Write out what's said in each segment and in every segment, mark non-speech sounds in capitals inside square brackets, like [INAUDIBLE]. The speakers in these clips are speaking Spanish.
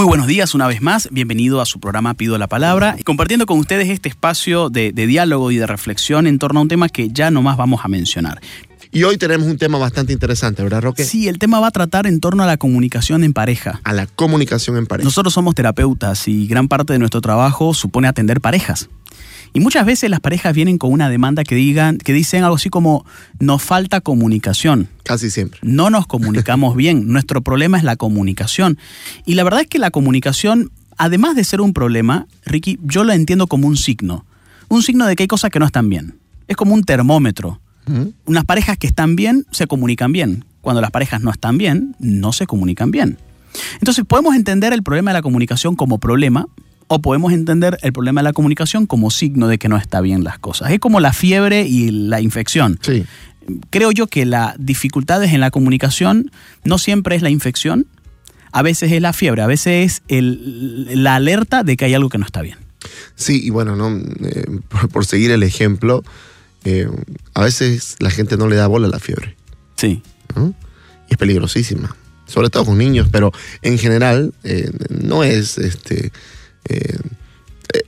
Muy buenos días una vez más, bienvenido a su programa Pido la Palabra y compartiendo con ustedes este espacio de, de, diálogo y de reflexión en torno a un tema que ya no más vamos a mencionar. Y hoy tenemos un tema bastante interesante, ¿verdad, Roque? Sí, el tema va a tratar en torno a la comunicación en pareja. A la comunicación en pareja. Nosotros somos terapeutas y gran parte de nuestro trabajo supone atender parejas. Y muchas veces las parejas vienen con una demanda que digan, que dicen algo así como nos falta comunicación. Casi siempre. No nos comunicamos [LAUGHS] bien. Nuestro problema es la comunicación. Y la verdad es que la comunicación, además de ser un problema, Ricky, yo lo entiendo como un signo. Un signo de que hay cosas que no están bien. Es como un termómetro. Uh -huh. Unas parejas que están bien se comunican bien. Cuando las parejas no están bien, no se comunican bien. Entonces podemos entender el problema de la comunicación como problema, o podemos entender el problema de la comunicación como signo de que no está bien las cosas. Es como la fiebre y la infección. Sí. Creo yo que las dificultades en la comunicación no siempre es la infección, a veces es la fiebre, a veces es el, la alerta de que hay algo que no está bien. Sí, y bueno, no, eh, por, por, seguir el ejemplo, eh, a veces la gente no le da bola a la fiebre. Sí. ¿no? Y es peligrosísima, sobre todo con niños, pero en general eh, no es este eh,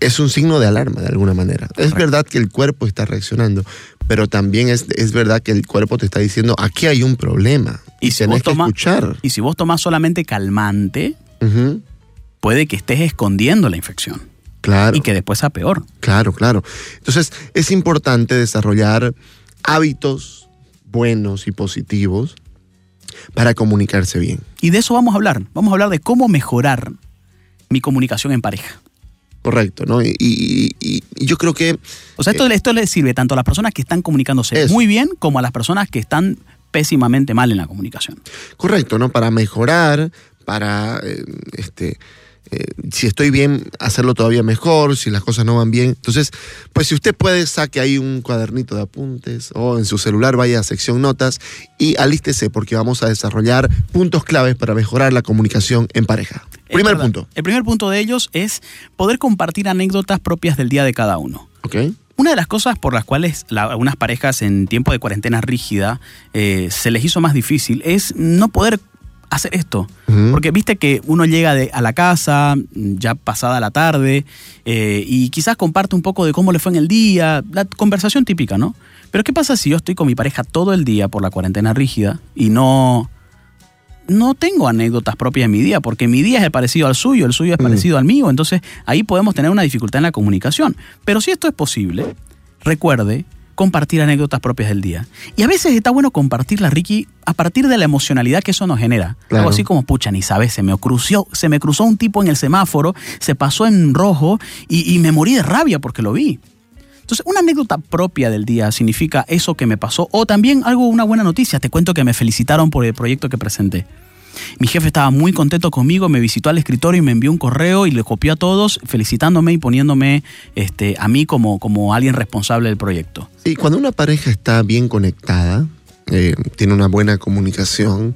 es un signo de alarma de alguna manera. Correcto. Es verdad que el cuerpo está reaccionando, pero también es, es, verdad que el cuerpo te está diciendo, aquí hay un problema. Y, y si tenés vos toma, que escuchar. Y si vos tomás solamente calmante, uh -huh. puede que estés escondiendo la infección. Claro. Y que después sea peor. Claro, claro. Entonces, es importante desarrollar hábitos buenos y positivos para comunicarse bien. Y de eso vamos a hablar. Vamos a hablar de cómo mejorar mi comunicación en pareja. Correcto, ¿no? Y, y, y, y yo creo que... O sea, esto, eh, esto, le sirve tanto a las personas que están comunicándose eso. muy bien como a las personas que están pésimamente mal en la comunicación. Correcto, ¿no? Para mejorar, para eh, este, eh, si estoy bien, hacerlo todavía mejor, si las cosas no van bien. Entonces, pues si usted puede, saque ahí un cuadernito de apuntes o en su celular vaya a sección notas y alístese porque vamos a desarrollar puntos claves para mejorar la comunicación en pareja. Primer verdad. punto. El primer punto de ellos es poder compartir anécdotas propias del día de cada uno. Ok. Una de las cosas por las cuales la, algunas parejas en tiempo de cuarentena rígida eh, se les hizo más difícil es no poder hacer esto. Uh -huh. Porque viste que uno llega de, a la casa ya pasada la tarde eh, y quizás comparte un poco de cómo le fue en el día, la conversación típica, ¿no? Pero ¿qué pasa si yo estoy con mi pareja todo el día por la cuarentena rígida y no, no tengo anécdotas propias de mi día, porque mi día es parecido al suyo, el suyo es parecido mm. al mío, entonces ahí podemos tener una dificultad en la comunicación. Pero si esto es posible, recuerde compartir anécdotas propias del día. Y a veces está bueno compartirla, Ricky, a partir de la emocionalidad que eso nos genera. Claro. Algo así como, pucha, ni sabes, se me, cruzó, se me cruzó un tipo en el semáforo, se pasó en rojo y, y me morí de rabia porque lo vi. Entonces, una anécdota propia del día significa eso que me pasó o también algo, una buena noticia. Te cuento que me felicitaron por el proyecto que presenté. Mi jefe estaba muy contento conmigo, me visitó al escritorio y me envió un correo y le copió a todos felicitándome y poniéndome este, a mí como, como alguien responsable del proyecto. Sí, cuando una pareja está bien conectada, eh, tiene una buena comunicación,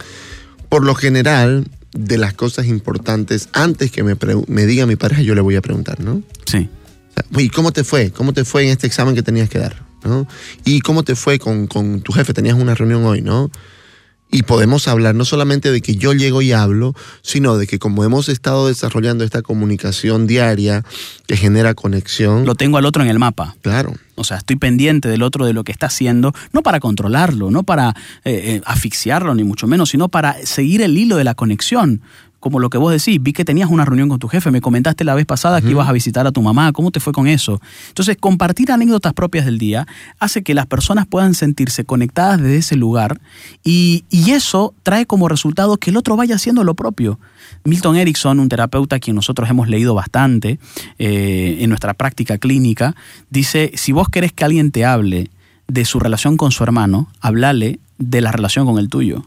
por lo general, de las cosas importantes, antes que me, me diga mi pareja, yo le voy a preguntar, ¿no? Sí. ¿Y cómo te fue? ¿Cómo te fue en este examen que tenías que dar? ¿no? ¿Y cómo te fue con, con tu jefe? Tenías una reunión hoy, ¿no? Y podemos hablar no solamente de que yo llego y hablo, sino de que como hemos estado desarrollando esta comunicación diaria que genera conexión. Lo tengo al otro en el mapa. Claro. O sea, estoy pendiente del otro de lo que está haciendo, no para controlarlo, no para eh, eh, asfixiarlo, ni mucho menos, sino para seguir el hilo de la conexión como lo que vos decís, vi que tenías una reunión con tu jefe, me comentaste la vez pasada que ibas a visitar a tu mamá, ¿cómo te fue con eso? Entonces, compartir anécdotas propias del día hace que las personas puedan sentirse conectadas desde ese lugar y, eso trae como resultado que el otro vaya haciendo lo propio. Milton Erickson, un terapeuta a quien nosotros hemos leído bastante eh, en nuestra práctica clínica, dice, si vos querés que alguien te hable de su relación con su hermano, hablale de la relación con el tuyo.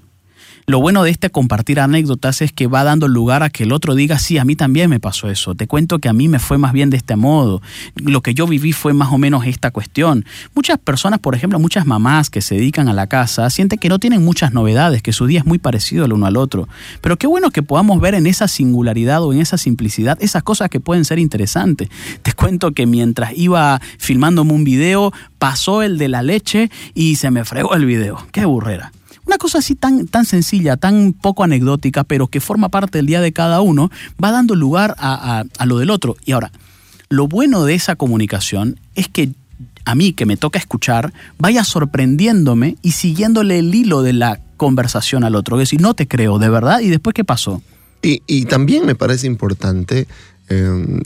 Lo bueno de este compartir anécdotas es que va dando lugar a que el otro diga, sí, a mí también me pasó eso. Te cuento que a mí me fue más bien de este modo. Lo que yo viví fue más o menos esta cuestión. Muchas personas, por ejemplo, muchas mamás que se dedican a la casa, sienten que no tienen muchas novedades, que su día es muy parecido el uno al otro. Pero qué bueno que podamos ver en esa singularidad o en esa simplicidad esas cosas que pueden ser interesantes. Te cuento que mientras iba filmándome un video, pasó el de la leche y se me fregó el video. Qué burrera. Una cosa así tan, tan sencilla, tan poco anecdótica, pero que forma parte del día de cada uno, va dando lugar a, lo del otro. Y ahora, lo bueno de esa comunicación es que a mí que me toca escuchar, vaya sorprendiéndome y siguiéndole el hilo de la conversación al otro. Es decir, no te creo, de verdad, y después qué pasó. Y, también me parece importante eh,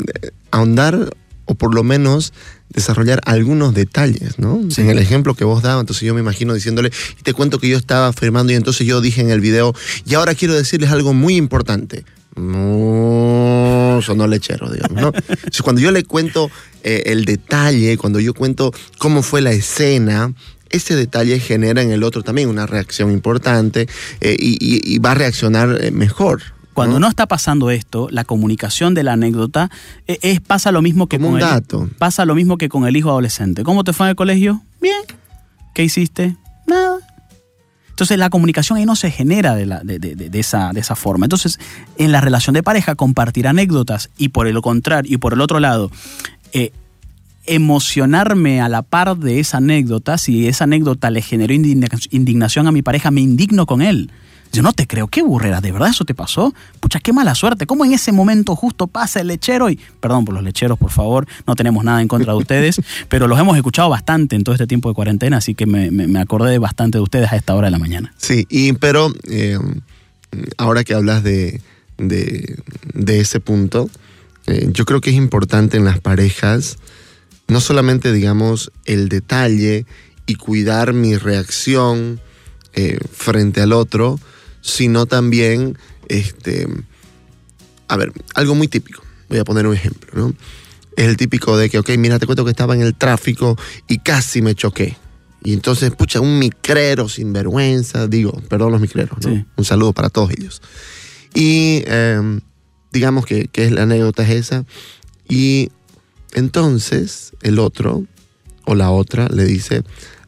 ahondar o por lo menos desarrollar algunos detalles, ¿no? En el ejemplo que vos dabas, entonces yo me imagino diciéndole, y te cuento que yo estaba firmando y entonces yo dije en el video, y ahora quiero decirles algo muy importante. No, sonó lechero, digamos, ¿no? [LAUGHS] Entonces, cuando yo le cuento eh, el detalle, cuando yo cuento cómo fue la escena, ese detalle genera en el otro también una reacción importante eh, y, va a reaccionar eh, mejor, cuando ¿no? está pasando esto, la comunicación de la anécdota e, es, pasa lo mismo que con el, pasa lo mismo que con el hijo adolescente. ¿Cómo te fue en el colegio? Bien. ¿Qué hiciste? Nada. Entonces la comunicación ahí no se genera de, la, de, esa, de esa forma. Entonces, en la relación de pareja, compartir anécdotas y por el contrario, y por el otro lado, eh, emocionarme a la par de esa anécdota, si esa anécdota le generó indignación a mi pareja, me indigno con él. Yo no te creo, qué burrera, ¿de verdad eso te pasó? Pucha, qué mala suerte. ¿Cómo en ese momento justo pasa el lechero? Y, perdón por los lecheros, por favor, no tenemos nada en contra de ustedes, [LAUGHS] pero los hemos escuchado bastante en todo este tiempo de cuarentena, así que me, acordé bastante de ustedes a esta hora de la mañana. Sí, y, pero eh, ahora que hablas de, ese punto, eh, yo creo que es importante en las parejas, no solamente, digamos, el detalle y cuidar mi reacción eh, frente al otro, sino también, este, a ver, algo muy típico. Voy a poner un ejemplo, ¿no? Es el típico de que, ok, mira, te cuento que estaba en el tráfico y casi me choqué. Y entonces, pucha, un micrero sin vergüenza, digo, perdón los micreros, ¿no? Un saludo para todos ellos. Y em, digamos que, que la anécdota es esa. Y entonces el otro o la otra le dice,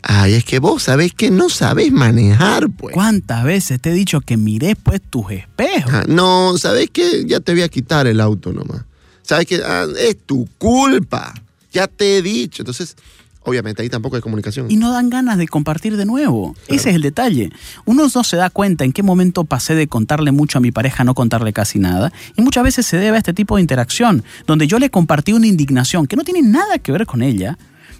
Ay, es que vos sabés que no sabés manejar, pues. ¿Cuántas veces te he dicho que mires, pues, tus espejos? Ah, no, sabés que ya te voy a quitar el auto nomás. Sabés que ah, es tu culpa. Ya te he dicho. Entonces, obviamente ahí tampoco hay comunicación. Y no dan ganas de compartir de nuevo. Ese es el detalle. Uno no se da cuenta en qué momento pasé de contarle mucho a mi pareja a no contarle casi nada. Y muchas veces se debe a este tipo de interacción, donde yo le compartí una indignación que no tiene nada que ver con ella,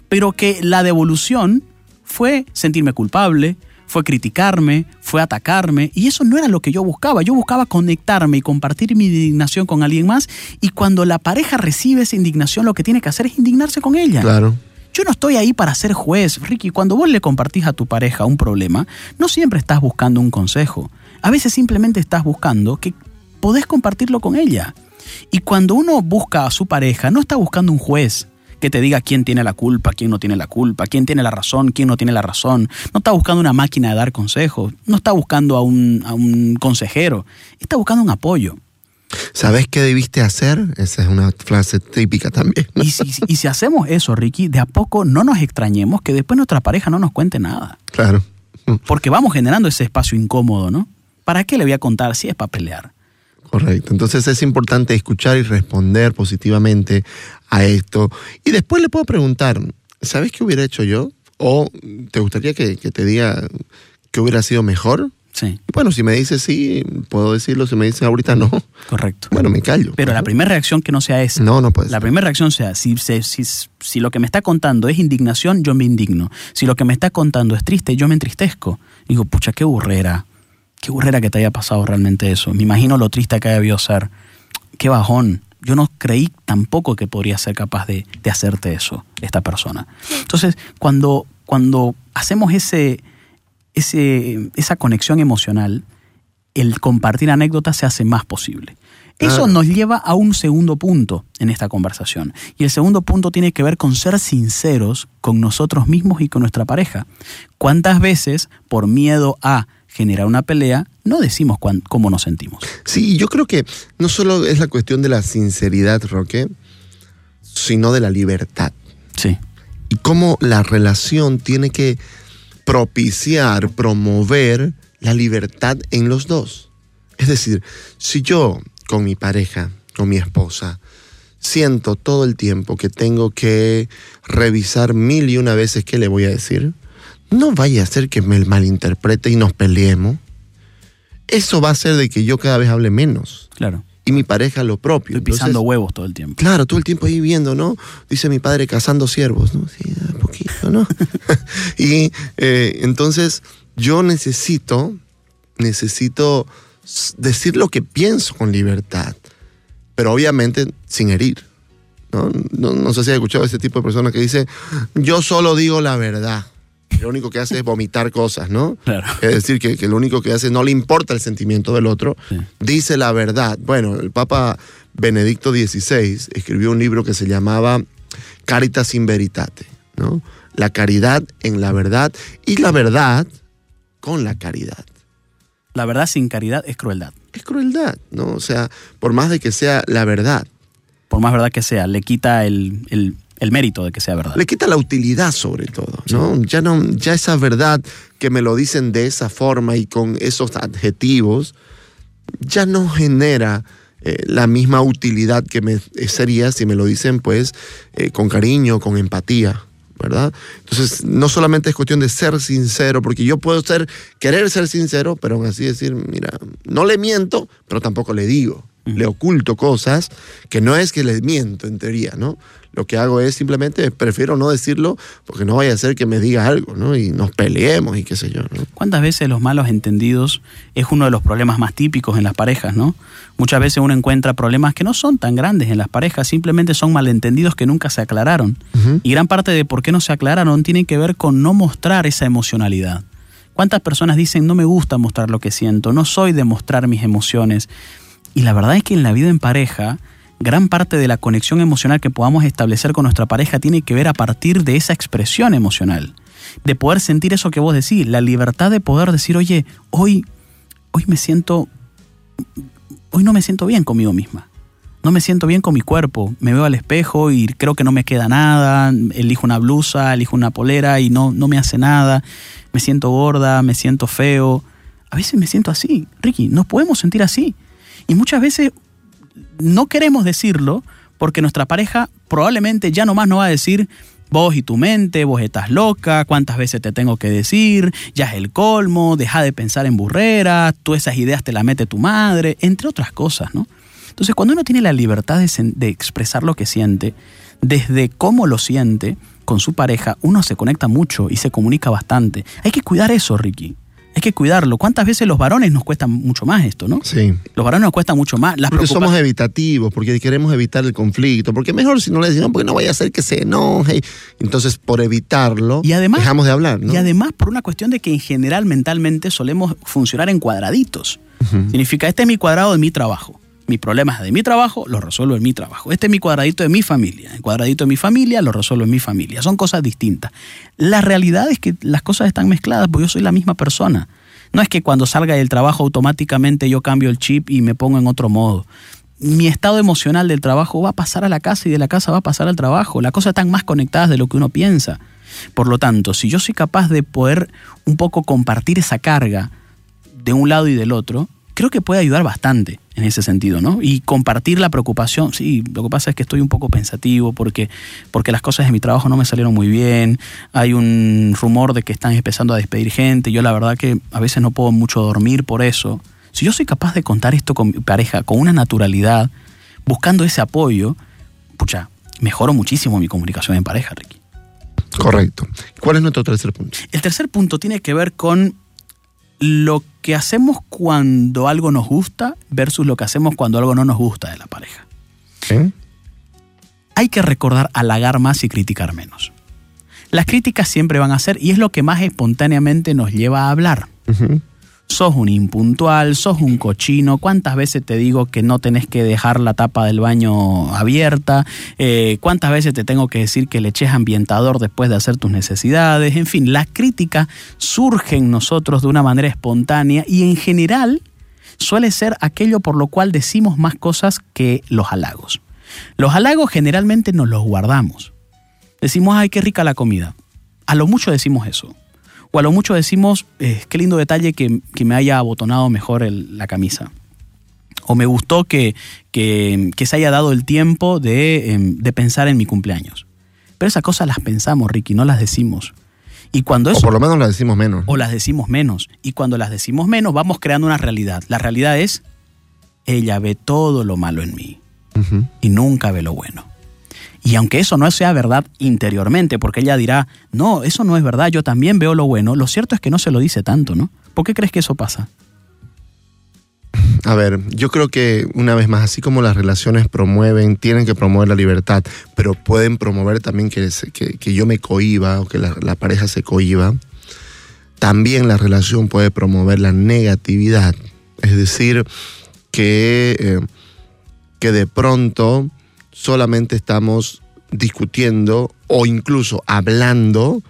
pero que la devolución fue sentirme culpable, fue criticarme, fue atacarme, y eso no era lo que yo buscaba. Yo buscaba conectarme y compartir mi indignación con alguien más, y cuando la pareja recibe esa indignación, lo que tiene que hacer es indignarse con ella. Claro. Yo no estoy ahí para ser juez, Ricky. Cuando vos le compartís a tu pareja un problema, no siempre estás buscando un consejo. A veces simplemente estás buscando que podés compartirlo con ella. Y cuando uno busca a su pareja, no está buscando un juez, que te diga quién tiene la culpa, quién no tiene la culpa, quién tiene la razón, quién no tiene la razón. No está buscando una máquina de dar consejos, no está buscando a un, consejero, está buscando un apoyo. ¿Sabes qué debiste hacer? Esa es una frase típica también. Y, si, y si hacemos eso, Ricky, de a poco no nos extrañemos que después nuestra pareja no nos cuente nada. Claro. Porque vamos generando ese espacio incómodo, ¿no? ¿Para qué le voy a contar si es para pelear? Correcto. Entonces es importante escuchar y responder positivamente a esto. Y después le puedo preguntar, ¿sabes qué hubiera hecho yo? ¿O te gustaría que, te diga que hubiera sido mejor? Sí. Bueno, si me dice sí, puedo decirlo. Si me dice ahorita no. Correcto. Bueno, me callo. Pero la primera reacción que no sea esa. No, no puede La primera reacción sea, si, si, si, lo que me está contando es indignación, yo me indigno. Si lo que me está contando es triste, yo me entristezco. Digo, pucha, qué burrera qué burrera que te haya pasado realmente eso. Me imagino lo triste que debido ser. Qué bajón. Yo no creí tampoco que podría ser capaz de, de hacerte eso, esta persona. Entonces, cuando, cuando hacemos ese, ese, esa conexión emocional, el compartir anécdotas se hace más posible. Eso Claro. nos lleva a un segundo punto en esta conversación. Y el segundo punto tiene que ver con ser sinceros con nosotros mismos y con nuestra pareja. ¿Cuántas veces, por miedo a generar una pelea, no decimos cuán- cómo nos sentimos? Sí, yo creo que no solo es la cuestión de la sinceridad, Roque, sino de la libertad. Sí, Y cómo la relación tiene que propiciar, promover la libertad en los dos. Es decir, si yo con mi pareja, con mi esposa, siento todo el tiempo que tengo que revisar mil y una veces qué le voy a decir, no vaya a ser que me malinterprete y nos peleemos. Eso va a hacer de que yo cada vez hable menos claro. y mi pareja lo propio. Estoy pisando Entonces, huevos todo el tiempo. Claro, todo el tiempo ahí viendo, ¿no? Dice mi padre cazando ciervos, ¿no? Sí, un poquito, ¿no? [LAUGHS] [LAUGHS] y eh, entonces yo necesito, necesito decir lo que pienso con libertad, pero obviamente sin herir. ¿no? No, no sé si has escuchado a ese tipo de persona que dice, yo solo digo la verdad. Lo único que hace es vomitar cosas, ¿no? Claro. Es decir, que, que lo único que hace no le importa el sentimiento del otro, Sí. dice la verdad. Bueno, el Papa Benedicto XVI escribió un libro que se llamaba Caritas in Veritate, ¿no? La caridad en la verdad y la verdad con la caridad. La verdad sin caridad es crueldad. Es crueldad, ¿no? O sea, por más de que sea la verdad, Por más verdad que sea, le quita el, el- el mérito de que sea verdad. le quita la utilidad sobre todo, ¿no? Ya no, ya esa verdad que me lo dicen de esa forma y con esos adjetivos, ya no genera eh, la misma utilidad que me sería si me lo dicen pues eh, con cariño, con empatía, ¿verdad? Entonces, no solamente es cuestión de ser sincero, porque yo puedo ser, querer ser sincero, pero aún así decir, mira, no le miento, pero tampoco le digo. Le oculto cosas que no es que le miento en teoría, ¿no? Lo que hago es simplemente prefiero no decirlo porque no vaya a ser que me diga algo, ¿no? Y nos peleemos y qué sé yo, ¿no? ¿Cuántas veces los malos entendidos es uno de los problemas más típicos en las parejas, no? Muchas veces uno encuentra problemas que no son tan grandes en las parejas, simplemente son malentendidos que nunca se aclararon. Y gran parte de por qué no se aclararon tiene que ver con no mostrar esa emocionalidad. ¿Cuántas personas dicen no me gusta mostrar lo que siento, no soy de mostrar mis emociones? Y la verdad es que en la vida en pareja, gran parte de la conexión emocional que podamos establecer con nuestra pareja tiene que ver a partir de esa expresión emocional. De poder sentir eso que vos decís, la libertad de poder decir, oye, hoy, hoy me siento, hoy no me siento bien conmigo misma. No me siento bien con mi cuerpo. Me veo al espejo y creo que no me queda nada. Elijo una blusa, elijo una polera y no, no me hace nada. Me siento gorda, me siento feo. A veces me siento así. Ricky, nos podemos sentir así. Y muchas veces no queremos decirlo porque nuestra pareja probablemente ya nomás no va a decir vos y tu mente, vos estás loca, cuántas veces te tengo que decir, ya es el colmo, deja de pensar en burreras, tú esas ideas te las mete tu madre, entre otras cosas, ¿no? Entonces cuando uno tiene la libertad de, de expresar lo que siente, desde cómo lo siente con su pareja, uno se conecta mucho y se comunica bastante. Hay que cuidar eso, Ricky. Hay que cuidarlo. ¿Cuántas veces los varones nos cuesta mucho más esto, no? Sí. Los varones nos cuesta mucho más. Las Porque somos evitativos, porque queremos evitar el conflicto, porque mejor si no le decimos, porque no vaya a ser que se enoje. Entonces, por evitarlo, Y además- dejamos de hablar, ¿no? Y además por una cuestión de que en general mentalmente solemos funcionar en cuadraditos. Significa, este es mi cuadrado de mi trabajo. Mi problema es de mi trabajo, lo resuelvo en mi trabajo. Este es mi cuadradito de mi familia. El cuadradito de mi familia lo resuelvo en mi familia. Son cosas distintas. La realidad es que las cosas están mezcladas porque yo soy la misma persona. No es que cuando salga del trabajo automáticamente yo cambio el chip y me pongo en otro modo. Mi estado emocional del trabajo va a pasar a la casa y de la casa va a pasar al trabajo. Las cosas están más conectadas de lo que uno piensa. Por lo tanto, si yo soy capaz de poder un poco compartir esa carga de un lado y del otro, creo que puede ayudar bastante en ese sentido, ¿no? Y compartir la preocupación. Sí, lo que pasa es que estoy un poco pensativo porque, porque las cosas de mi trabajo no me salieron muy bien. Hay un rumor de que están empezando a despedir gente. Yo la verdad que a veces no puedo mucho dormir por eso. Si yo soy capaz de contar esto con mi pareja con una naturalidad, buscando ese apoyo, pucha, mejoro muchísimo mi comunicación en pareja, Ricky. Correcto. ¿Cuál es nuestro tercer punto? El tercer punto tiene que ver con lo que hacemos cuando algo nos gusta versus lo que hacemos cuando algo no nos gusta de la pareja. ¿Eh? Hay que recordar halagar más y criticar menos. Las críticas siempre van a ser, y es lo que más espontáneamente nos lleva a hablar. Sos un impuntual, sos un cochino, ¿cuántas veces te digo que no tenés que dejar la tapa del baño abierta? Eh, ¿Cuántas veces te tengo que decir que le eches ambientador después de hacer tus necesidades? En fin, la crítica surge en nosotros de una manera espontánea y en general suele ser aquello por lo cual decimos más cosas que los halagos. Los halagos generalmente nos los guardamos. Decimos, ay, qué rica la comida. A lo mucho decimos eso. O a lo mucho decimos, eh, qué lindo detalle que, que me haya abotonado mejor el- la camisa. O me gustó que, que- que se haya dado el tiempo de, em, de pensar en mi cumpleaños. Pero esas cosas las pensamos, Ricky, no las decimos. Y cuando O eso por lo menos la decimos menos. o las decimos menos. Y cuando las decimos menos, vamos creando una realidad. La realidad es, ella ve todo lo malo en mí y nunca ve lo bueno. Y aunque eso no sea verdad interiormente, porque ella dirá, no, eso no es verdad, yo también veo lo bueno, lo cierto es que no se lo dice tanto, ¿no? ¿Por qué crees que eso pasa? A ver, yo creo que una vez más, así como las relaciones promueven, tienen que promover la libertad, pero pueden promover también que, que- yo me cohiba o que la, la pareja se cohiba, también la relación puede promover la negatividad. Es decir, que, eh, que de pronto solamente estamos discutiendo o incluso hablando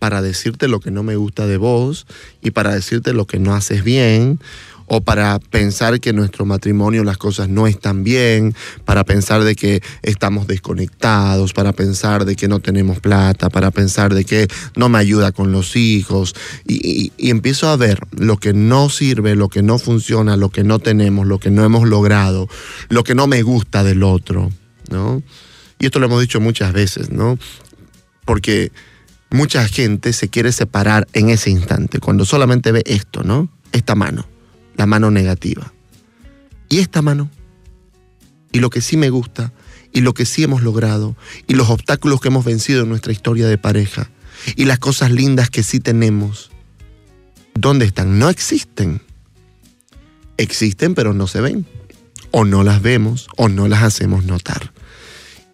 para decirte lo que no me gusta de vos y para decirte lo que no haces bien o para pensar que en nuestro matrimonio las cosas no están bien, para pensar de que estamos desconectados, para pensar de que no tenemos plata, para pensar de que no me ayuda con los hijos. Y, y- y empiezo a ver lo que no sirve, lo que no funciona, lo que no tenemos, lo que no hemos logrado, lo que no me gusta del otro, ¿no? Y esto lo hemos dicho muchas veces, ¿no? Porque mucha gente se quiere separar en ese instante, cuando solamente ve esto, ¿no? Esta mano, la mano negativa. Y esta mano, y lo que sí me gusta, y lo que sí hemos logrado, y los obstáculos que hemos vencido en nuestra historia de pareja, y las cosas lindas que sí tenemos, ¿dónde están? No existen. Existen, pero no se ven. O no las vemos, o no las hacemos notar.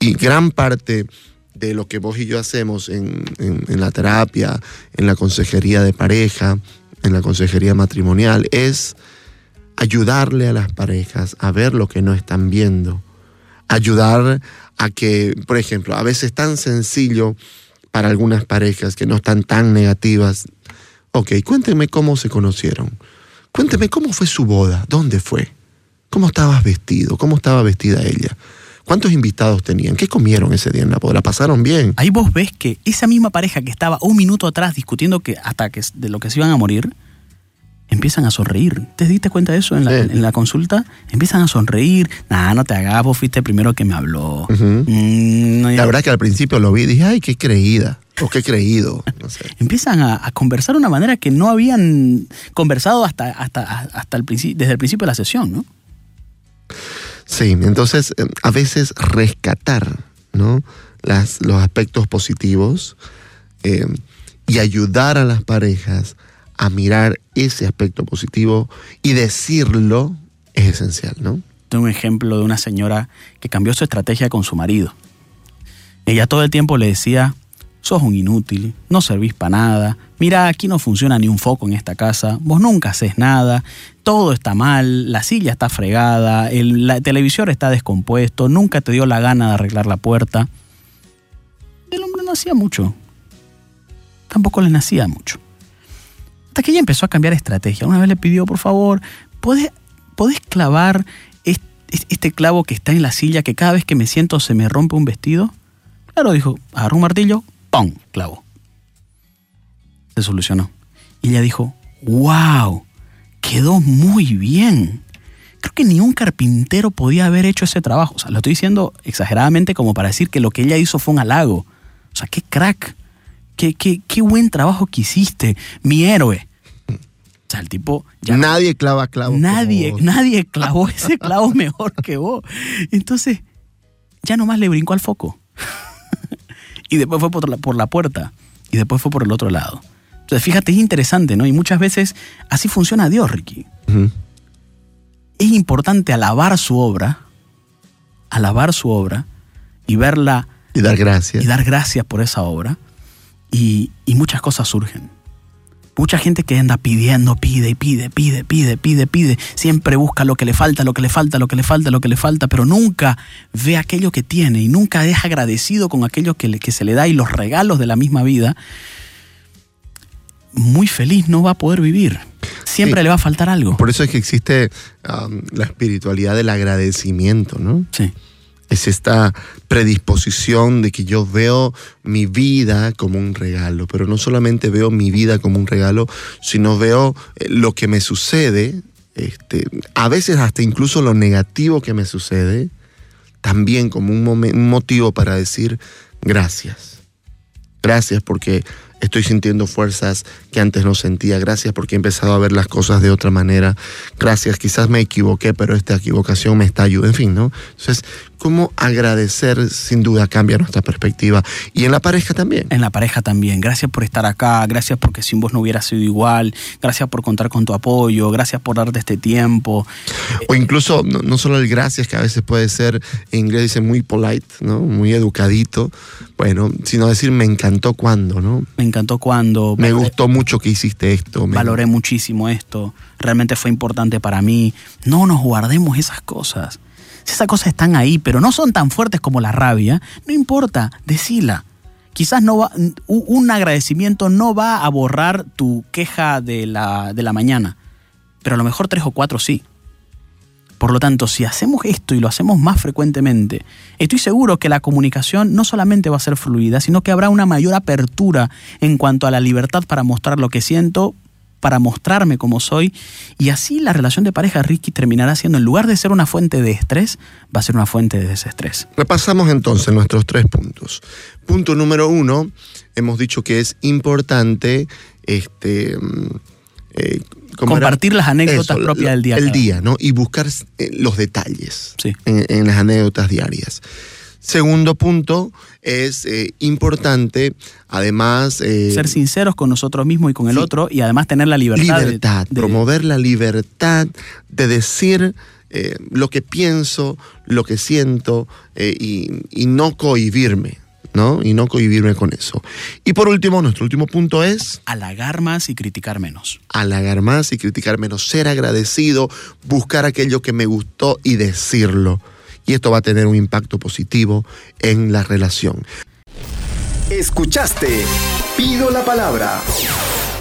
Y gran parte de lo que vos y yo hacemos en, en- la terapia, en la consejería de pareja, en la consejería matrimonial, es ayudarle a las parejas a ver lo que no están viendo. Ayudar a que, por ejemplo, a veces es tan sencillo para algunas parejas que no están tan negativas. Ok, cuéntenme cómo se conocieron. Cuénteme cómo fue su boda, dónde fue, cómo estabas vestido, cómo estaba vestida ella, cuántos invitados tenían, qué comieron ese día en la boda, la pasaron bien. Ahí vos ves que esa misma pareja que estaba un minuto atrás discutiendo que hasta que de lo que se iban a morir, empiezan a sonreír. ¿Te diste cuenta de eso en la, Sí. en la consulta? Empiezan a sonreír. Nah, no te hagas, vos fuiste el primero que me habló. Mm, no, La verdad que al principio lo vi y dije, ay, qué creída, o qué creído, no sé. empiezan a, a conversar de una manera que no habían conversado hasta, hasta, hasta el principio, desde el principio de la sesión, ¿no? Sí, entonces eh, a veces rescatar los aspectos positivos eh, y ayudar a las parejas a mirar ese aspecto positivo y decirlo es esencial, ¿no? Tengo un ejemplo de una señora que cambió su estrategia con su marido. Ella todo el tiempo le decía, sos un inútil, no servís para nada, mira, aquí no funciona ni un foco en esta casa, vos nunca haces nada, todo está mal, la silla está fregada, el la- televisor está descompuesto, nunca te dio la gana de arreglar la puerta. El hombre no hacía mucho, tampoco le nacía mucho. Hasta que ella empezó a cambiar estrategia. Una vez le pidió, por favor, ¿podés, clavar est- est- este clavo que está en la silla que cada vez que me siento se me rompe un vestido? Claro, dijo, agarró un martillo, ¡pum! clavo. Se solucionó. Y ella dijo, wow, quedó muy bien. Creo que ni un carpintero podía haber hecho ese trabajo. O sea, lo estoy diciendo exageradamente como para decir que lo que ella hizo fue un halago. O sea, qué crack. Qué, qué, qué buen trabajo que hiciste. Mi héroe. O sea, el tipo ya nadie clava clavos. nadie, como vos. nadie clavó [LAUGHS] ese clavo mejor que vos. Entonces, ya nomás le brincó al foco. [LAUGHS] y después fue por la, por la puerta. Y después fue por el otro lado. Entonces, fíjate, es interesante, ¿no? Y muchas veces así funciona Dios, Ricky. Es importante alabar su obra, alabar su obra y verla Y dar gracias. y dar gracias por esa obra. Y, y muchas cosas surgen. Mucha gente que anda pidiendo, pide y pide, pide, pide, pide, pide. Siempre busca lo que le falta, lo que le falta, lo que le falta, lo que le falta, pero nunca ve aquello que tiene y nunca es agradecido con aquello que, le- que se le da y los regalos de la misma vida. Muy feliz no va a poder vivir. Siempre Sí. le va a faltar algo. Por eso es que existe um, la espiritualidad del agradecimiento, ¿no? Sí. Es esta predisposición de que yo veo mi vida como un regalo, pero no solamente veo mi vida como un regalo, sino veo eh, lo que me sucede, este, a veces hasta incluso lo negativo que me sucede, también como un motivo para decir gracias. Gracias porque estoy sintiendo fuerzas que antes no sentía. Gracias porque he empezado a ver las cosas de otra manera. Gracias, quizás me equivoqué, pero esta equivocación me está ayudando. En fin, ¿no? Entonces, ¿cómo agradecer sin duda cambia nuestra perspectiva? Y en la pareja también. En la pareja también. Gracias por estar acá, gracias porque sin vos no hubiera sido igual, gracias por contar con tu apoyo, gracias por darte este tiempo. O incluso, no, no solo el gracias, que a veces puede ser, en inglés dice muy polite, ¿no? Muy educadito. Bueno, sino decir me encantó cuando, ¿no? Me encantó cuando... Me valoré- gustó mucho que hiciste esto. me- Valoré muchísimo esto, realmente fue importante para mí. No nos guardemos esas cosas. Si esas cosas están ahí, pero no son tan fuertes como la rabia, no importa, decila. Quizás no va, un agradecimiento no va a borrar tu queja de la, de la mañana, pero a lo mejor tres o cuatro sí. Por lo tanto, si hacemos esto y lo hacemos más frecuentemente, estoy seguro que la comunicación no solamente va a ser fluida, sino que habrá una mayor apertura en cuanto a la libertad para mostrar lo que siento, para mostrarme como soy, y así la relación de pareja Ricky terminará siendo, en lugar de ser una fuente de estrés, va a ser una fuente de desestrés. Repasamos entonces nuestros tres puntos. Punto número uno, hemos dicho que es importante este, mm, eh, Compartir las anécdotas Eso, propias del día El día, ¿no? Y buscar eh, los detalles Sí. en, en las anécdotas diarias. Segundo punto, es eh, importante, además... eh, Ser sinceros con nosotros mismos y con el sí. otro, y además tener la libertad. libertad, de- promover la libertad de decir eh, lo que pienso, lo que siento y, y no cohibirme, ¿no? Y no cohibirme con eso. Y por último, nuestro último punto es halagar más y criticar menos. halagar más y criticar menos, ser agradecido, buscar aquello que me gustó y decirlo. Y esto va a tener un impacto positivo en la relación. Escuchaste Pido la Palabra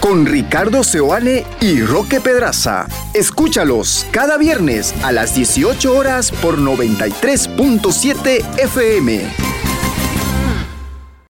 con Ricardo Seoane y Roque Pedraza. Escúchalos cada viernes a las 18 horas por 93.7 FM.